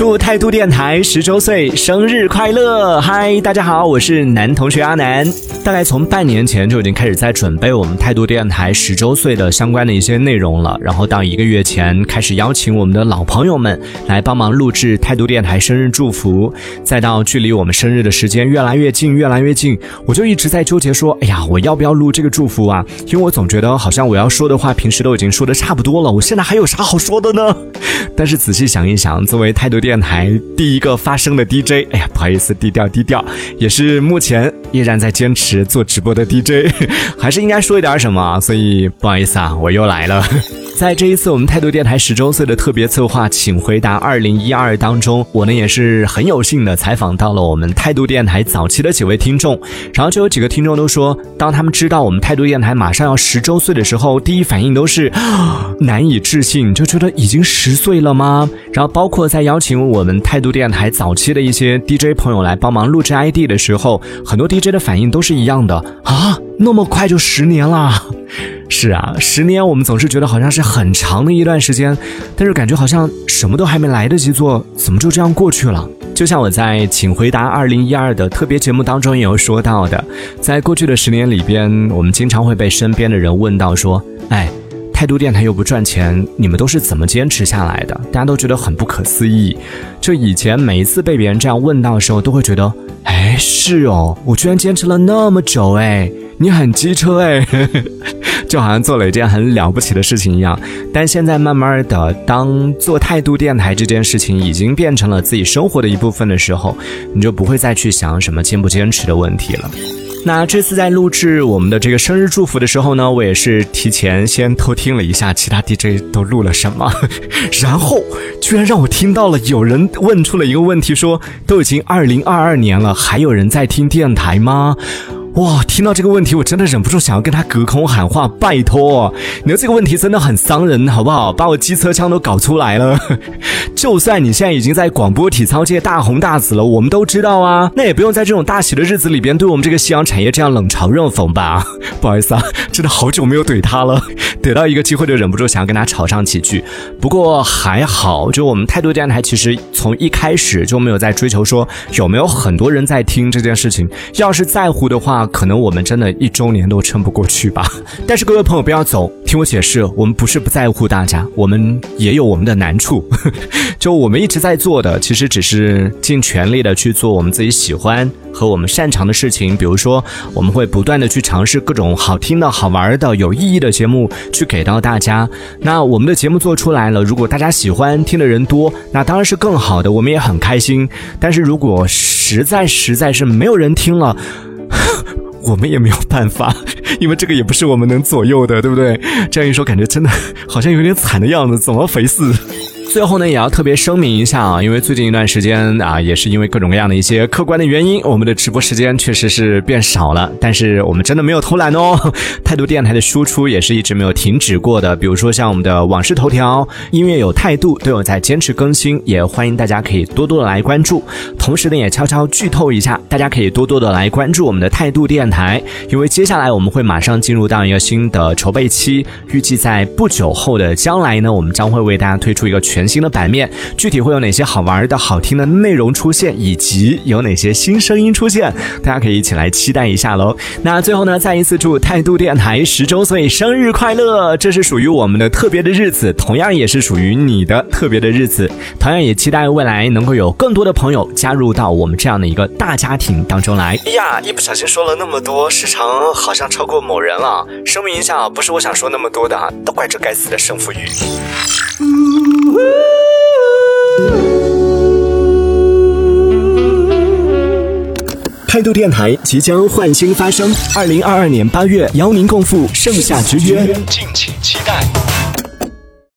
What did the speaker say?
祝态度电台十周岁生日快乐！嗨，大家好，我是男同学阿南。大概从半年前就已经开始在准备我们态度电台十周岁的相关的一些内容了，然后到一个月前开始邀请我们的老朋友们来帮忙录制态度电台生日祝福，再到距离我们生日的时间越来越近，越来越近，我就一直在纠结说，哎呀，我要不要录这个祝福啊？因为我总觉得好像我要说的话平时都已经说的差不多了，我现在还有啥好说的呢？但是仔细想一想，作为态度电电台第一个发声的 DJ，哎呀，不好意思，低调低调，也是目前依然在坚持做直播的 DJ，还是应该说一点什么，所以不好意思啊，我又来了。在这一次我们态度电台十周岁的特别策划，请回答二零一二当中，我呢也是很有幸的采访到了我们态度电台早期的几位听众，然后就有几个听众都说，当他们知道我们态度电台马上要十周岁的时候，第一反应都是 难以置信，就觉得已经十岁了吗？然后包括在邀请我们态度电台早期的一些 DJ 朋友来帮忙录制 ID 的时候，很多 DJ 的反应都是一样的啊，那么快就十年了。是啊，十年我们总是觉得好像是很长的一段时间，但是感觉好像什么都还没来得及做，怎么就这样过去了？就像我在《请回答二零一二》的特别节目当中也有说到的，在过去的十年里边，我们经常会被身边的人问到说：“哎，态度电台又不赚钱，你们都是怎么坚持下来的？”大家都觉得很不可思议。就以前每一次被别人这样问到的时候，都会觉得：“哎，是哦，我居然坚持了那么久，哎，你很机车，哎。”就好像做了一件很了不起的事情一样，但现在慢慢的，当做态度电台这件事情已经变成了自己生活的一部分的时候，你就不会再去想什么坚不坚持的问题了。那这次在录制我们的这个生日祝福的时候呢，我也是提前先偷听了一下其他 DJ 都录了什么，然后居然让我听到了有人问出了一个问题，说都已经二零二二年了，还有人在听电台吗？哇，听到这个问题，我真的忍不住想要跟他隔空喊话，拜托！你的这个问题真的很伤人，好不好？把我机车腔都搞出来了。就算你现在已经在广播体操界大红大紫了，我们都知道啊，那也不用在这种大喜的日子里边对我们这个夕阳产业这样冷嘲热讽吧？不好意思啊，真的好久没有怼他了，得到一个机会就忍不住想要跟他吵上几句。不过还好，就我们态度电台其实从一开始就没有在追求说有没有很多人在听这件事情。要是在乎的话。可能我们真的一周年都撑不过去吧。但是各位朋友不要走，听我解释，我们不是不在乎大家，我们也有我们的难处。就我们一直在做的，其实只是尽全力的去做我们自己喜欢和我们擅长的事情。比如说，我们会不断的去尝试各种好听的、好玩的、有意义的节目，去给到大家。那我们的节目做出来了，如果大家喜欢，听的人多，那当然是更好的，我们也很开心。但是如果实在实在是没有人听了，我们也没有办法，因为这个也不是我们能左右的，对不对？这样一说，感觉真的好像有点惨的样子，怎么回事？最后呢，也要特别声明一下啊，因为最近一段时间啊，也是因为各种各样的一些客观的原因，我们的直播时间确实是变少了。但是我们真的没有偷懒哦，态度电台的输出也是一直没有停止过的。比如说像我们的往事头条、音乐有态度都有在坚持更新，也欢迎大家可以多多的来关注。同时呢，也悄悄剧透一下，大家可以多多的来关注我们的态度电台，因为接下来我们会马上进入到一个新的筹备期，预计在不久后的将来呢，我们将会为大家推出一个全。全新的版面，具体会有哪些好玩的、好听的内容出现，以及有哪些新声音出现，大家可以一起来期待一下喽。那最后呢，再一次祝态度电台十周岁生日快乐！这是属于我们的特别的日子，同样也是属于你的特别的日子。同样也期待未来能够有更多的朋友加入到我们这样的一个大家庭当中来。哎呀，一不小心说了那么多，时长好像超过某人了。声明一下，不是我想说那么多的，都怪这该死的胜负欲。态度电台即将换新发声，二零二二年八月邀您共赴盛夏之约，敬请期待。